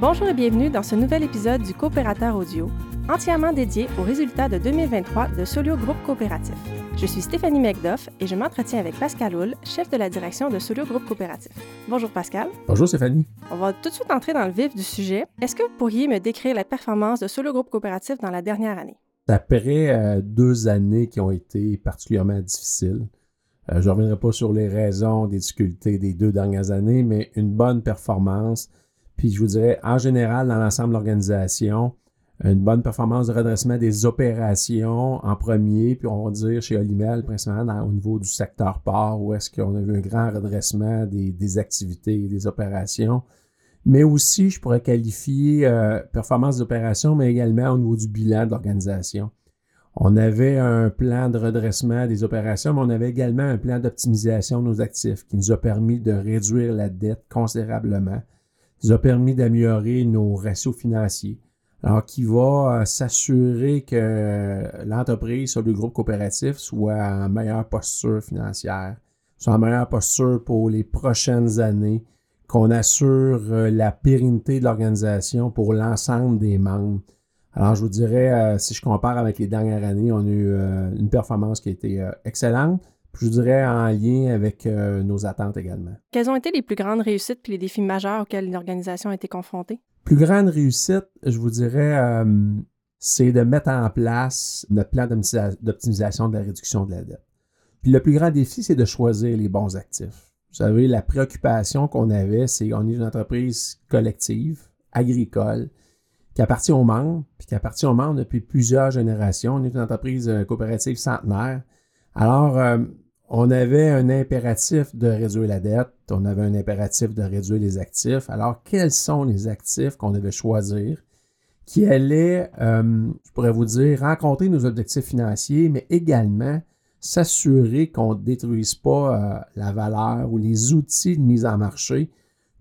Bonjour et bienvenue dans ce nouvel épisode du Coopérateur Audio, entièrement dédié aux résultats de 2023 de Solio Groupe Coopératif. Je suis Stéphanie McDuff et je m'entretiens avec Pascal Houle, chef de la direction de Solio Groupe Coopératif. Bonjour Pascal. Bonjour Stéphanie. On va tout de suite entrer dans le vif du sujet. Est-ce que vous pourriez me décrire la performance de Solio Groupe Coopératif dans la dernière année? Après euh, deux années qui ont été particulièrement difficiles, euh, je ne reviendrai pas sur les raisons des difficultés des deux dernières années, mais une bonne performance. Puis je vous dirais, en général, dans l'ensemble de l'organisation, une bonne performance de redressement des opérations en premier, puis on va dire chez Olimel, principalement au niveau du secteur port, où est-ce qu'on a vu un grand redressement des, activités et des opérations. Mais aussi, je pourrais qualifier euh, performance d'opération, mais également au niveau du bilan de l'organisation. On avait un plan de redressement des opérations, mais on avait également un plan d'optimisation de nos actifs qui nous a permis de réduire la dette considérablement, a permis d'améliorer nos ratios financiers. Alors, qui va euh, s'assurer que l'entreprise sur le groupe coopératif soit en meilleure posture financière, soit en meilleure posture pour les prochaines années, qu'on assure euh, la pérennité de l'organisation pour l'ensemble des membres alors, je vous dirais, euh, si je compare avec les dernières années, on a eu euh, une performance qui a été euh, excellente. Je dirais en lien avec nos attentes également. Quelles ont été les plus grandes réussites et les défis majeurs auxquels l'organisation a été confrontée? Plus grande réussite, je vous dirais, c'est de mettre en place notre plan d'optimisation de la réduction de la dette. Puis le plus grand défi, c'est de choisir les bons actifs. Vous savez, la préoccupation qu'on avait, c'est qu'on est une entreprise collective, agricole, qui appartient aux membres, puis qui appartient aux membres depuis plusieurs générations. On est une entreprise euh, coopérative centenaire. Alors, euh, on avait un impératif de réduire la dette, on avait un impératif de réduire les actifs. Alors, quels sont les actifs qu'on devait choisir qui allaient, euh, je pourrais vous dire, rencontrer nos objectifs financiers, mais également s'assurer qu'on ne détruise pas la valeur ou les outils de mise en marché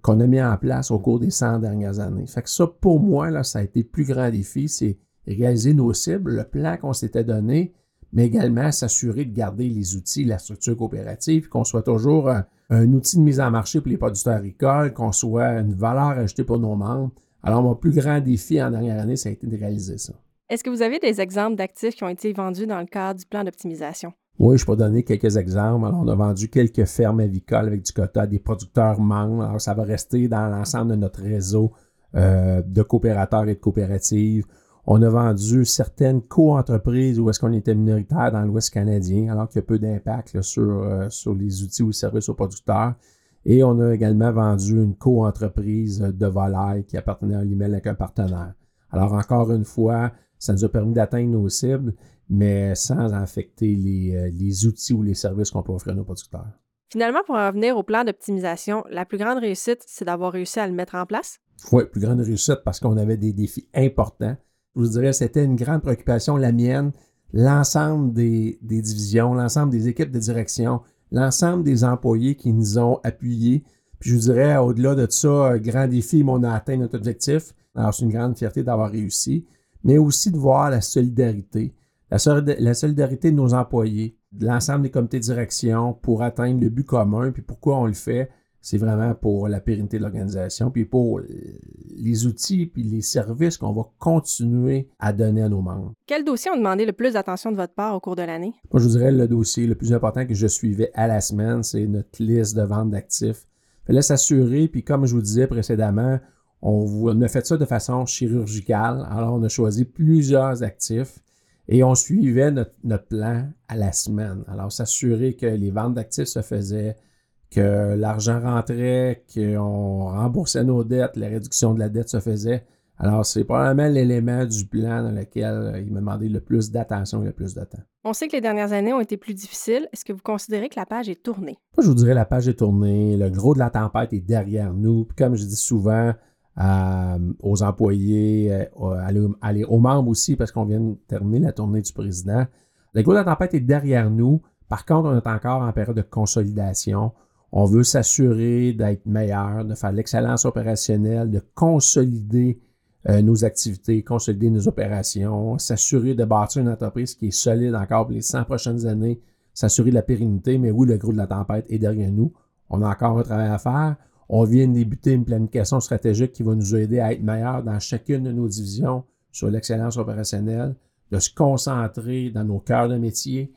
qu'on a mis en place au cours des 100 dernières années? Fait que ça, pour moi, là, ça a été le plus grand défi, c'est réaliser nos cibles, le plan qu'on s'était donné, mais également s'assurer de garder les outils, la structure coopérative, qu'on soit toujours un, outil de mise en marché pour les producteurs agricoles, qu'on soit une valeur ajoutée pour nos membres. Alors, mon plus grand défi en dernière année, ça a été de réaliser ça. Est-ce que vous avez des exemples d'actifs qui ont été vendus dans le cadre du plan d'optimisation? Oui, je peux donner quelques exemples. Alors, on a vendu quelques fermes avicoles avec du quota à des producteurs membres. Alors, ça va rester dans l'ensemble de notre réseau euh, de coopérateurs et de coopératives. On a vendu certaines co-entreprises où est-ce qu'on était minoritaire dans l'Ouest canadien, alors qu'il y a peu d'impact sur, euh, sur les outils ou les services aux producteurs. Et on a également vendu une co-entreprise de volaille qui appartenait à l'email avec un partenaire. Alors, encore une fois, ça nous a permis d'atteindre nos cibles, mais sans affecter euh, les, outils ou les services qu'on peut offrir à nos producteurs. Finalement, pour en revenir au plan d'optimisation, la plus grande réussite, c'est d'avoir réussi à le mettre en place? Oui, plus grande réussite parce qu'on avait des défis importants. Je vous dirais, c'était une grande préoccupation, la mienne, l'ensemble des, divisions, l'ensemble des équipes de direction, l'ensemble des employés qui nous ont appuyés. Puis je vous dirais, au-delà de ça, grand défi, mais on a atteint notre objectif. Alors, c'est une grande fierté d'avoir réussi, mais aussi de voir la solidarité la, solidarité de nos employés, de l'ensemble des comités de direction pour atteindre le but commun. Puis pourquoi on le fait? C'est vraiment pour la pérennité de l'organisation, puis pour les outils puis les services qu'on va continuer à donner à nos membres. Quel dossier ont demandé le plus d'attention de votre part au cours de l'année? Moi, je vous dirais le dossier le plus important que je suivais à la semaine, c'est notre liste de vente d'actifs. Il fallait s'assurer, puis comme je vous disais précédemment, on a fait ça de façon chirurgicale. Alors, on a choisi plusieurs actifs et on suivait notre, plan à la semaine. Alors, s'assurer que les ventes d'actifs se faisaient, que l'argent rentrait, qu'on remboursait nos dettes, la réduction de la dette se faisait. Alors, c'est probablement l'élément du plan dans lequel il m'a demandé le plus d'attention et le plus de temps. On sait que les dernières années ont été plus difficiles. Est-ce que vous considérez que la page est tournée? Moi, je vous dirais la page est tournée. Le gros de la tempête est derrière nous. Puis comme je dis souvent, aux employés, euh, aller, aux membres aussi, parce qu'on vient de terminer la tournée du président. Le gros de la tempête est derrière nous. Par contre, on est encore en période de consolidation. On veut s'assurer d'être meilleur, de faire l'excellence opérationnelle, de consolider euh, nos activités, consolider nos opérations, s'assurer de bâtir une entreprise qui est solide encore pour les 100 prochaines années, s'assurer de la pérennité. Mais oui, le gros de la tempête est derrière nous. On a encore un travail à faire. On vient de débuter une planification stratégique qui va nous aider à être meilleurs dans chacune de nos divisions sur l'excellence opérationnelle, de se concentrer dans nos cœurs de métier.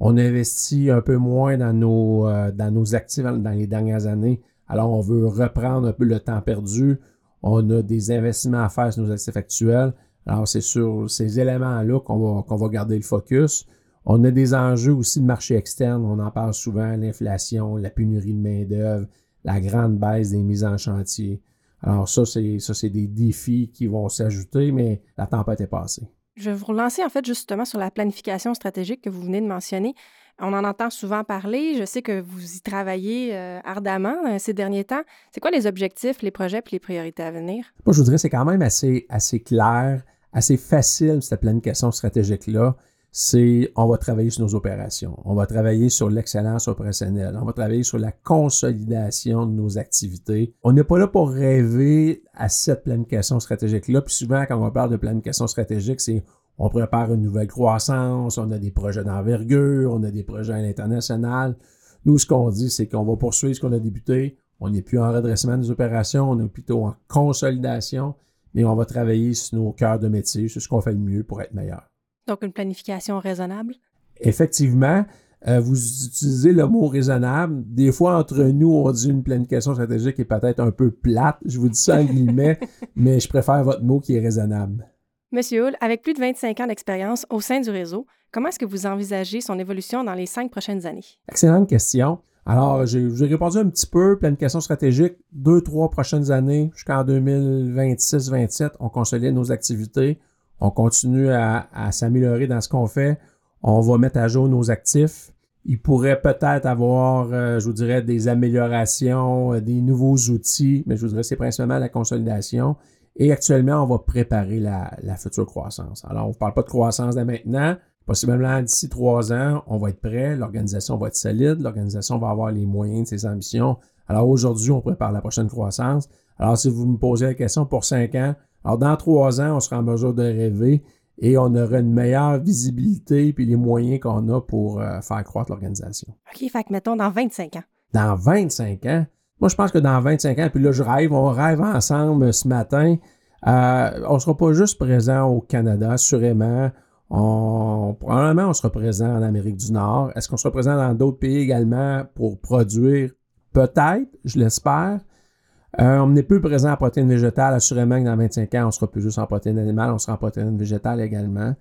On investit un peu moins dans nos, euh, dans nos actifs dans les dernières années. Alors, on veut reprendre un peu le temps perdu. On a des investissements à faire sur nos actifs actuels. Alors, c'est sur ces éléments-là qu'on va, qu'on va garder le focus. On a des enjeux aussi de marché externe. On en parle souvent, l'inflation, la pénurie de main-d'œuvre, la grande baisse des mises en chantier. Alors, ça, ça, c'est des défis qui vont s'ajouter, mais la tempête est passée. Je vais vous relancer en fait justement sur la planification stratégique que vous venez de mentionner. On en entend souvent parler. Je sais que vous y travaillez euh, ardemment euh, ces derniers temps. C'est quoi les objectifs, les projets et les priorités à venir? Je vous dirais c'est quand même assez, assez clair, assez facile, cette planification stratégique-là. C'est on va travailler sur nos opérations, on va travailler sur l'excellence opérationnelle, on va travailler sur la consolidation de nos activités. On n'est pas là pour rêver à cette planification stratégique-là. Puis souvent, quand on parle de planification stratégique, c'est on prépare une nouvelle croissance, on a des projets d'envergure, on a des projets à l'international. Nous, ce qu'on dit, c'est qu'on va poursuivre ce qu'on a débuté. On n'est plus en redressement des opérations, on est plutôt en consolidation, mais on va travailler sur nos cœurs de métier, sur ce qu'on fait le mieux pour être meilleur. Donc, une planification raisonnable? Effectivement. Euh, vous utilisez le mot raisonnable. Des fois, entre nous, on dit une planification stratégique est peut-être un peu plate. Je vous dis ça en guillemets, mais je préfère votre mot qui est raisonnable. Monsieur Hull, avec plus de 25 ans d'expérience au sein du réseau, comment est-ce que vous envisagez son évolution dans les cinq prochaines années? Excellente question. Alors, j'ai répondu un petit peu, planification stratégique, deux, trois prochaines années, jusqu'en 2026-27, on consolide nos activités, on continue à, s'améliorer dans ce qu'on fait, on va mettre à jour nos actifs. Il pourrait peut-être avoir, euh, je vous dirais, des améliorations, euh, des nouveaux outils, mais je vous dirais, c'est principalement la consolidation. Et actuellement, on va préparer la, future croissance. Alors, on ne parle pas de croissance dès maintenant. Possiblement d'ici trois ans, on va être prêt, l'organisation va être solide, l'organisation va avoir les moyens de ses ambitions. Alors aujourd'hui, on prépare la prochaine croissance. Alors, si vous me posez la question pour cinq ans, alors dans trois ans, on sera en mesure de rêver et on aura une meilleure visibilité puis les moyens qu'on a pour euh, faire croître l'organisation. OK, fait que mettons dans 25 ans. Dans 25 ans, moi, je pense que dans 25 ans, puis là, je rêve, on rêve ensemble ce matin. Euh, on ne sera pas juste présent au Canada, sûrement. On, probablement, on sera présent en Amérique du Nord. Est-ce qu'on sera présent dans d'autres pays également pour produire? Peut-être, je l'espère. Euh, on n'est plus présent en protéines végétales. Assurément que dans 25 ans, on sera plus juste en protéines animales, on sera en protéines végétales également.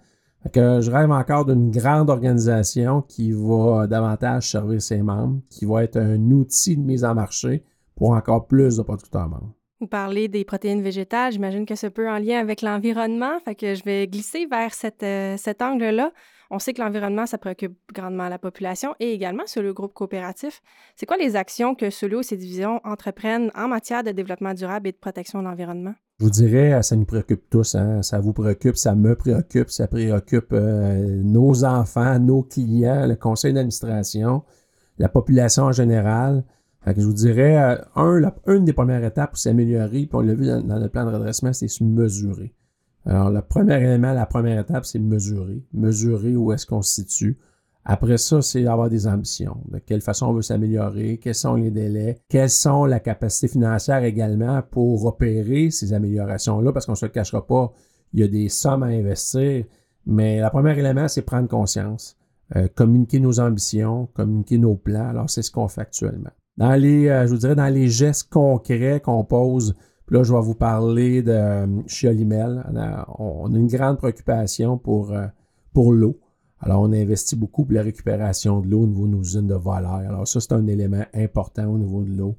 que je rêve encore d'une grande organisation qui va davantage servir ses membres, qui va être un outil de mise en marché pour encore plus de producteurs membres. Vous parlez des protéines végétales, j'imagine que c'est peu en lien avec l'environnement, fait que je vais glisser vers euh, cet angle-là. On sait que l'environnement, ça préoccupe grandement la population et également sur le groupe coopératif. C'est quoi les actions que Solo et ses divisions entreprennent en matière de développement durable et de protection de l'environnement? Je vous dirais, ça nous préoccupe tous. Hein? Ça vous préoccupe, ça me préoccupe, ça préoccupe euh, nos enfants, nos clients, le conseil d'administration, la population en général je vous dirais, euh, un, une des premières étapes pour s'améliorer, puis on l'a vu dans, le plan de redressement, c'est se mesurer. Alors, le premier élément, la première étape, c'est mesurer. Mesurer où est-ce qu'on se situe. Après ça, c'est avoir des ambitions. De quelle façon on veut s'améliorer, quels sont les délais, quelles sont la capacité financière également pour opérer ces améliorations-là, parce qu'on ne se le cachera pas, il y a des sommes à investir. Mais le premier élément, c'est prendre conscience, euh, communiquer nos ambitions, communiquer nos plans. Alors, c'est ce qu'on fait actuellement. Dans les, euh, je vous dirais, dans les gestes concrets qu'on pose, là, je vais vous parler de euh, Chiolimel. On a une grande préoccupation pour, euh, pour l'eau. Alors, on investit beaucoup pour la récupération de l'eau au niveau de nos usines de volailles. Alors, ça, c'est un élément important au niveau de l'eau.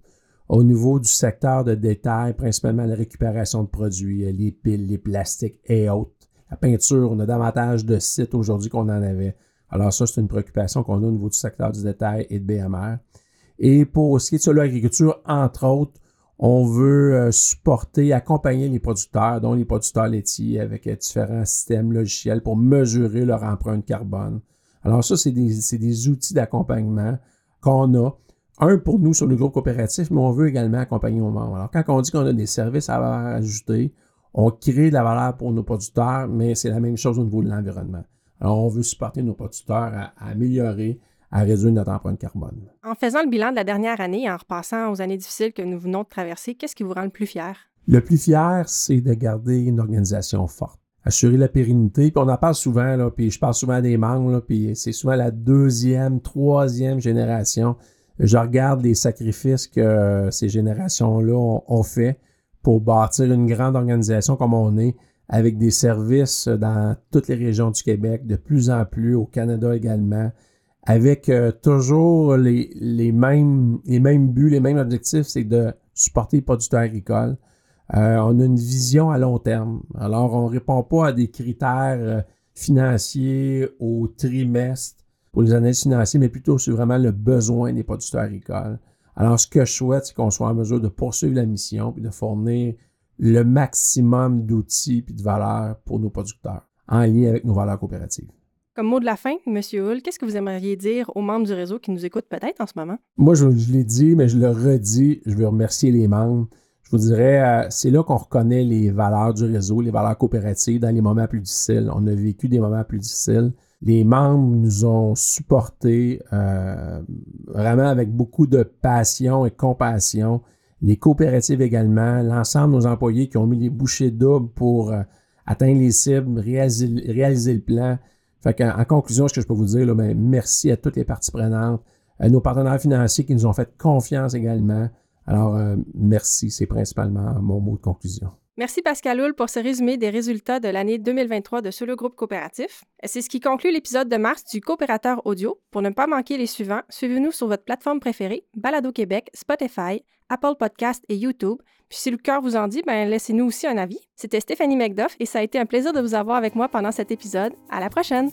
Au niveau du secteur de détail, principalement la récupération de produits, les piles, les plastiques et autres. La peinture, on a davantage de sites aujourd'hui qu'on en avait. Alors, ça, c'est une préoccupation qu'on a au niveau du secteur du détail et de BMR. Et pour ce qui est de l'agriculture, entre autres, on veut euh, supporter, accompagner les producteurs, dont les producteurs laitiers, avec euh, différents systèmes logiciels pour mesurer leur empreinte carbone. Alors ça, c'est des, outils d'accompagnement qu'on a. Un pour nous sur le groupe coopératif, mais on veut également accompagner nos membres. Alors quand on dit qu'on a des services à ajouter, on crée de la valeur pour nos producteurs, mais c'est la même chose au niveau de l'environnement. Alors on veut supporter nos producteurs à améliorer à réduire notre empreinte carbone. En faisant le bilan de la dernière année et en repassant aux années difficiles que nous venons de traverser, qu'est-ce qui vous rend le plus fier? Le plus fier, c'est de garder une organisation forte, assurer la pérennité. Puis on en parle souvent, là, puis je parle souvent des membres, là, puis c'est souvent la deuxième, troisième génération. Je regarde les sacrifices que ces générations-là ont, ont fait pour bâtir une grande organisation comme on est, avec des services dans toutes les régions du Québec, de plus en plus au Canada également, avec euh, toujours les, les, mêmes, les mêmes buts, les mêmes objectifs, c'est de supporter les producteurs agricoles. Euh, on a une vision à long terme. Alors, on ne répond pas à des critères euh, financiers au trimestre pour les analyses financières, mais plutôt sur vraiment le besoin des producteurs agricoles. Alors, ce que je souhaite, c'est qu'on soit en mesure de poursuivre la mission et de fournir le maximum d'outils et de valeurs pour nos producteurs en lien avec nos valeurs coopératives. Comme mot de la fin, M. Hull, qu'est-ce que vous aimeriez dire aux membres du réseau qui nous écoutent peut-être en ce moment? Moi, je, l'ai dit, mais je le redis, je veux remercier les membres. Je vous dirais, euh, c'est là qu'on reconnaît les valeurs du réseau, les valeurs coopératives dans les moments plus difficiles. On a vécu des moments plus difficiles. Les membres nous ont supportés euh, vraiment avec beaucoup de passion et compassion. Les coopératives également, l'ensemble de nos employés qui ont mis les bouchées doubles pour euh, atteindre les cibles, réaliser, le plan. Fait en, conclusion, ce que je peux vous dire, là, ben, merci à toutes les parties prenantes, à nos partenaires financiers qui nous ont fait confiance également. Alors, euh, merci, c'est principalement mon mot de conclusion. Merci Pascal Hull pour ce résumé des résultats de l'année 2023 de Solo Groupe Coopératif. C'est ce qui conclut l'épisode de mars du Coopérateur Audio. Pour ne pas manquer les suivants, suivez-nous sur votre plateforme préférée, Balado Québec, Spotify, Apple Podcast et YouTube. Puis si le cœur vous en dit, ben laissez-nous aussi un avis. C'était Stéphanie McDuff et ça a été un plaisir de vous avoir avec moi pendant cet épisode. À la prochaine!